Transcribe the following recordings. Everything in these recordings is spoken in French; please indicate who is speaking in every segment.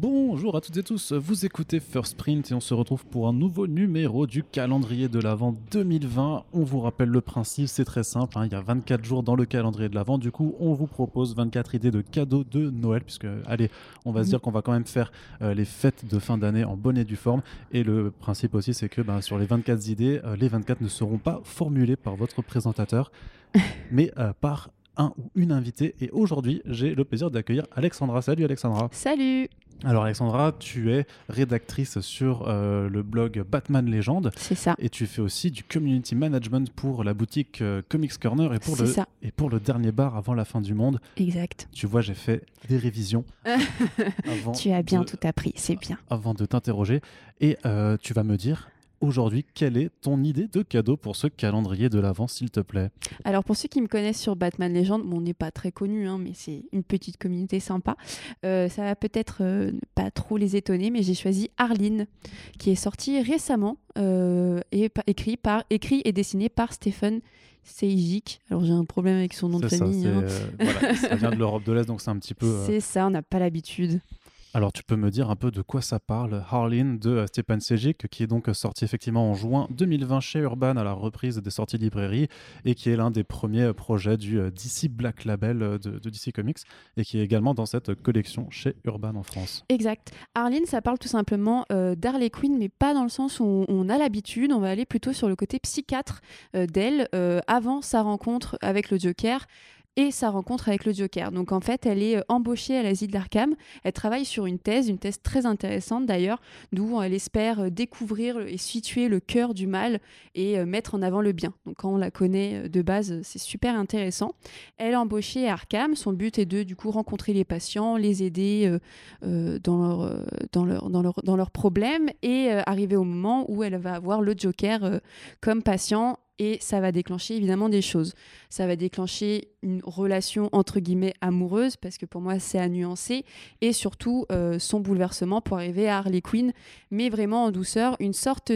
Speaker 1: Bonjour à toutes et tous, vous écoutez First Print et on se retrouve pour un nouveau numéro du calendrier de l'Avent 2020. On vous rappelle le principe, c'est très simple, hein, il y a 24 jours dans le calendrier de l'Avent, du coup on vous propose 24 idées de cadeaux de Noël, puisque allez, on va se dire qu'on va quand même faire euh, les fêtes de fin d'année en bonne et due forme. Et le principe aussi c'est que ben, sur les 24 idées, euh, les 24 ne seront pas formulées par votre présentateur, mais euh, par un ou une invitée. Et aujourd'hui, j'ai le plaisir d'accueillir Alexandra. Salut Alexandra.
Speaker 2: Salut.
Speaker 1: Alors Alexandra, tu es rédactrice sur euh, le blog Batman Légende.
Speaker 2: C'est ça.
Speaker 1: Et tu fais aussi du community management pour la boutique euh, Comics Corner et pour, le,
Speaker 2: ça.
Speaker 1: et pour le dernier bar avant la fin du monde.
Speaker 2: Exact.
Speaker 1: Tu vois, j'ai fait des révisions. avant
Speaker 2: Tu as bien
Speaker 1: de-
Speaker 2: tout appris, c'est bien.
Speaker 1: Avant de t'interroger. Et euh, tu vas me dire aujourd'hui quelle est ton idée de cadeau pour ce calendrier de l'avant, s'il te plaît?
Speaker 2: Alors pour ceux qui me connaissent sur Batman Legend, bon, on n'est pas très connu, hein, mais c'est une petite communauté sympa. Euh, ça va peut-être euh, pas trop les étonner, mais j'ai choisi Arline, qui est sorti récemment euh, et pa- écrit par écrit et dessiné par Stephen Sejic. Alors j'ai un problème avec son nom de
Speaker 1: ça,
Speaker 2: famille. hein.
Speaker 1: euh, voilà, ça vient de l'Europe de l'Est, donc c'est un petit peu... euh,
Speaker 2: C'est ça, on n'a pas l'habitude.
Speaker 1: Alors, tu peux me dire un peu de quoi ça parle, Harleen de euh, Stepan Sejic, qui est donc euh, sorti effectivement en juin 2020 chez Urban à la reprise des sorties librairie et qui est l'un des premiers euh, projets du DC Black Label de, DC Comics et qui est également dans cette collection chez Urban en France.
Speaker 2: Exact. Arline, ça parle tout simplement euh, d'Harley Quinn, mais pas dans le sens où on, a l'habitude. On va aller plutôt sur le côté psychiatre d'elle avant sa rencontre avec le Joker et sa rencontre avec le Joker. Donc en fait, elle est euh, embauchée à l'asile d'Arkham. Elle travaille sur une thèse, une thèse très intéressante d'ailleurs, d'où elle espère euh, découvrir et situer le cœur du mal et euh, mettre en avant le bien. Donc quand on la connaît euh, de base, euh, c'est super intéressant. Elle est embauchée à Arkham. Son but est de du coup rencontrer les patients, les aider euh, euh, dans, leur, euh, dans, leur, dans, leur, dans leurs problèmes et euh, arriver au moment où elle va avoir le Joker euh, comme patient et ça va déclencher évidemment des choses. Ça va déclencher une relation entre guillemets amoureuse parce que pour moi c'est à nuancer et surtout euh, son bouleversement pour arriver à Harley Quinn mais vraiment en douceur, une sorte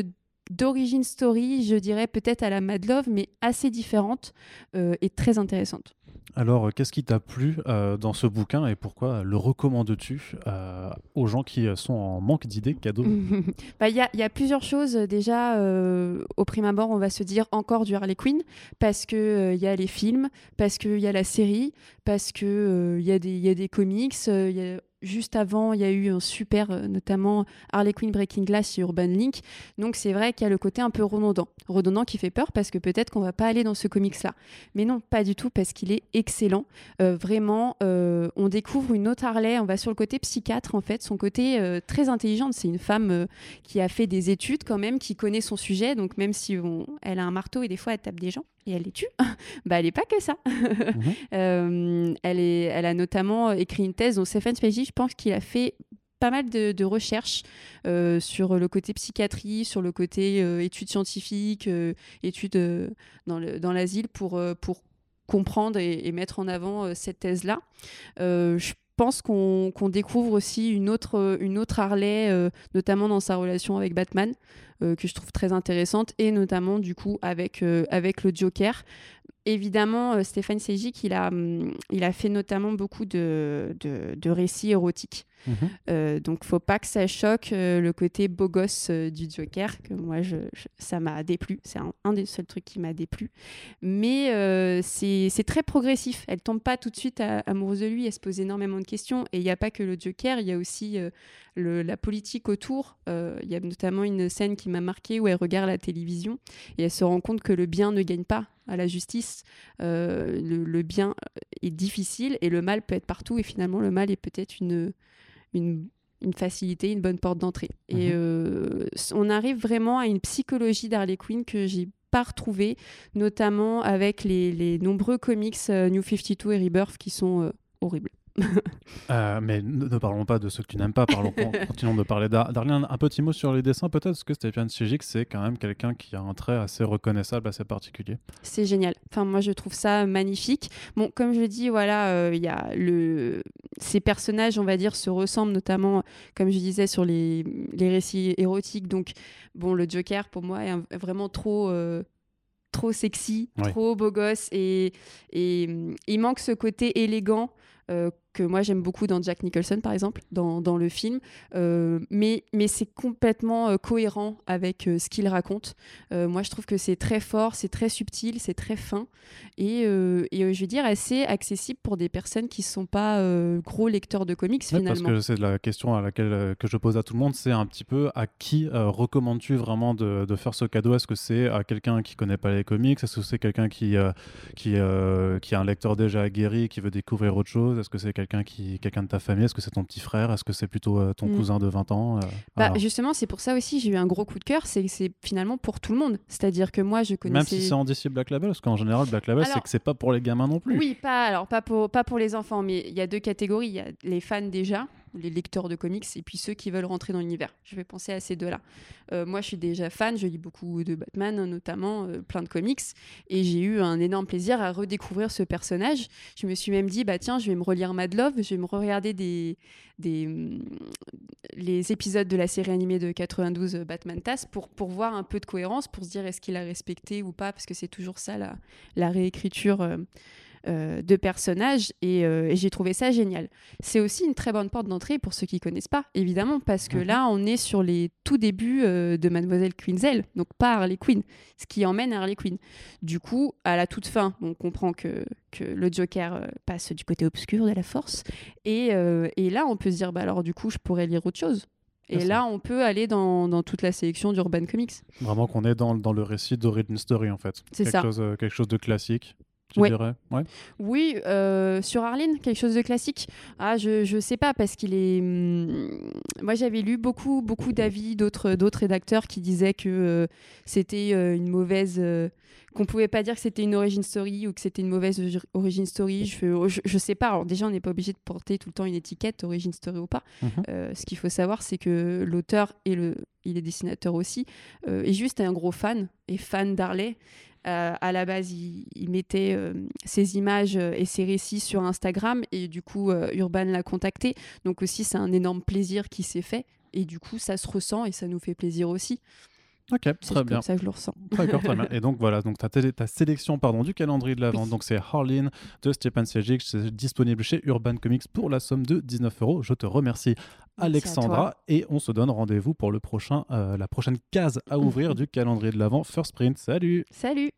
Speaker 2: d'origine story, je dirais peut-être à la Mad Love mais assez différente euh, et très intéressante.
Speaker 1: Alors, euh, qu'est-ce qui t'a plu euh, dans ce bouquin et pourquoi le recommandes-tu euh, aux gens qui sont en manque d'idées cadeaux?
Speaker 2: Bah, Il y, a, il y a plusieurs choses. Déjà, au prime abord, on va se dire encore du Harley Quinn, parce qu'il il y a les films, parce qu'il y a la série, parce qu'il il y, a des- y comics. y a- Juste avant, il y a eu un super, euh, notamment Harley Quinn Breaking Glass et Urban Link. Donc c'est vrai qu'il y a le côté un peu redondant. Redondant qui fait peur parce que peut-être qu'on va pas aller dans ce comics-là. Mais non, pas du tout parce qu'il est excellent. Euh, vraiment, euh, on découvre une autre Harley. On va sur le côté psychiatre en fait, son côté très intelligente. C'est une femme qui a fait des études quand même, qui connaît son sujet. Donc même si elle a un marteau et des fois elle tape des gens et elle les tue, bah elle est pas que ça.
Speaker 1: Mhm.
Speaker 2: Euh, elle, est, elle a notamment écrit une thèse dont Stephen Spaggi, je pense qu'il a fait pas mal de, de recherches euh, sur le côté psychiatrie, sur le côté euh, études scientifiques, études dans le- dans l'asile pour, pour comprendre et, et mettre en avant cette thèse-là. Je pense qu'on découvre aussi une autre, une Harley, euh, notamment dans sa relation avec Batman, euh, que je trouve très intéressante, et notamment du coup avec, euh, avec le Joker. Évidemment, euh, Stéphane Sejic, il a, hum, il a fait notamment beaucoup de, de, de récits érotiques.
Speaker 1: Mhm.
Speaker 2: Euh, donc, faut pas que ça choque euh, le côté beau gosse euh, du Joker, que moi, je, je- ça m'a déplu. C'est un, un des seuls trucs qui m'a déplu. Mais c'est très progressif. Elle tombe pas tout de suite à- amoureuse de lui. Elle se pose énormément de questions. Et il n'y a pas que le Joker, il y a aussi le- la politique autour. Il y a notamment une scène qui m'a marqué où elle regarde la télévision et elle se rend compte que le bien ne gagne pas à la justice. Euh, le, le bien est difficile et le mal peut être partout. Et finalement, le mal est peut-être une, une, une facilité, une bonne porte d'entrée. Et
Speaker 1: Mhm.
Speaker 2: euh, on arrive vraiment à une psychologie d'Harley Quinn que j'ai pas retrouvée, notamment avec les, les nombreux comics euh, New 52 et Rebirth qui sont euh, horribles.
Speaker 1: Euh, mais ne, ne parlons pas de ceux que tu n'aimes pas, parlons, con- continuons de parler d'Ar- d'Arlene. Un petit mot sur les dessins, peut-être, parce que Stéphane Sejic, c'est quand même quelqu'un qui a un trait assez reconnaissable, assez particulier.
Speaker 2: C'est génial. Enfin, moi, je trouve ça magnifique. Bon, comme je dis, voilà, euh, il y a le... ces personnages, on va dire, se ressemblent notamment, comme je disais, sur les, les récits érotiques. Donc, bon, le Joker, pour moi, est un- vraiment trop... euh, trop sexy, trop beau gosse et, et il manque ce côté élégant euh, que moi j'aime beaucoup dans Jack Nicholson par exemple, dans, dans le film, euh, mais, mais c'est complètement euh, cohérent avec euh, ce qu'il raconte. moi je trouve que c'est très fort, c'est très subtil, c'est très fin, et, et je veux dire assez accessible pour des personnes qui ne sont pas gros lecteurs de comics finalement.
Speaker 1: Parce que c'est la question à laquelle que je pose à tout le monde, c'est un petit peu à qui recommandes-tu vraiment de, de, faire ce cadeau? Est-ce que c'est à quelqu'un qui connaît pas les comics? Est-ce que c'est quelqu'un qui, qui, qui est un lecteur déjà aguerri, qui veut découvrir autre chose? Est-ce que c'est quelqu'un qui, quelqu'un de ta famille? Est-ce que c'est ton petit frère? Est-ce que c'est plutôt euh, ton mm. cousin de 20 ans euh,
Speaker 2: bah, Justement, c'est pour ça aussi j'ai eu un gros coup de cœur. C'est c'est finalement pour tout le monde. C'est-à-dire que moi, je connaissais.
Speaker 1: Même si c'est en DC Black Label, parce qu'en général, Black Label, c'est que c'est pas pour les gamins non plus.
Speaker 2: Oui, pas alors pas pour pas pour les enfants, mais il y a deux catégories. Il y a les fans déjà les lecteurs de comics et puis ceux qui veulent rentrer dans l'univers. Je vais penser à ces deux-là. Euh, moi, je suis déjà fan, je lis beaucoup de Batman, notamment euh, plein de comics, et j'ai eu un énorme plaisir à redécouvrir ce personnage. Je me suis même dit, bah tiens, je vais me relire Mad Love, je vais me regarder des, des, mm, les épisodes de la série animée de 92 euh, Batman TAS pour, pour voir un peu de cohérence, pour se dire est-ce qu'il a respecté ou pas, parce que c'est toujours ça la, réécriture. De personnages euh, et, j'ai trouvé ça génial. C'est aussi une très bonne porte d'entrée pour ceux qui connaissent pas, évidemment, parce que mhm. là, on est sur les tout débuts euh, de Mademoiselle Quinzel, donc pas Harley Quinn, ce qui emmène Harley Quinn. Du coup, à la toute fin, on comprend que, que le Joker passe du côté obscur de la force, et, et là, on peut se dire, bah alors du coup, je pourrais lire autre chose. Et là, on peut aller dans, dans, toute la sélection d'Urban Comics.
Speaker 1: Vraiment qu'on est dans, dans, le récit d'Origin Story, en fait.
Speaker 2: C'est ça.
Speaker 1: Chose, quelque chose de classique
Speaker 2: oui, euh, sur Arline, quelque chose de classique. Ah, je je sais pas parce qu'il est. Hmm, moi, j'avais lu beaucoup beaucoup d'avis d'autres d'autres rédacteurs qui disaient que euh, c'était euh, une mauvaise. qu'on pouvait pas dire que c'était une origin story ou que c'était une mauvaise origin story. Je, je, sais pas. Alors déjà, on n'est pas obligé de porter tout le temps une étiquette origin story ou pas. Mhm. ce qu'il faut savoir, c'est que l'auteur et le, il est dessinateur aussi, est juste un gros fan et fan d'Harley. Euh, à la base, il, mettait euh, ses images euh, et ses récits sur Instagram et du coup, Urban l'a contacté. Donc aussi, c'est un énorme plaisir qui s'est fait et du coup, ça se ressent et ça nous fait plaisir aussi.
Speaker 1: Ok, très bien.
Speaker 2: ça que je le ressens.
Speaker 1: D'accord, très bien. Et donc voilà, donc ta, ta sélection pardon, du calendrier de la vente, donc c'est Harleen de Stepan c'est disponible chez Urban Comics pour la somme de 19 euros. Je te remercie Alexandra et on se donne rendez-vous pour le prochain, la prochaine case à ouvrir du calendrier de l'avant First Print. Salut
Speaker 2: Salut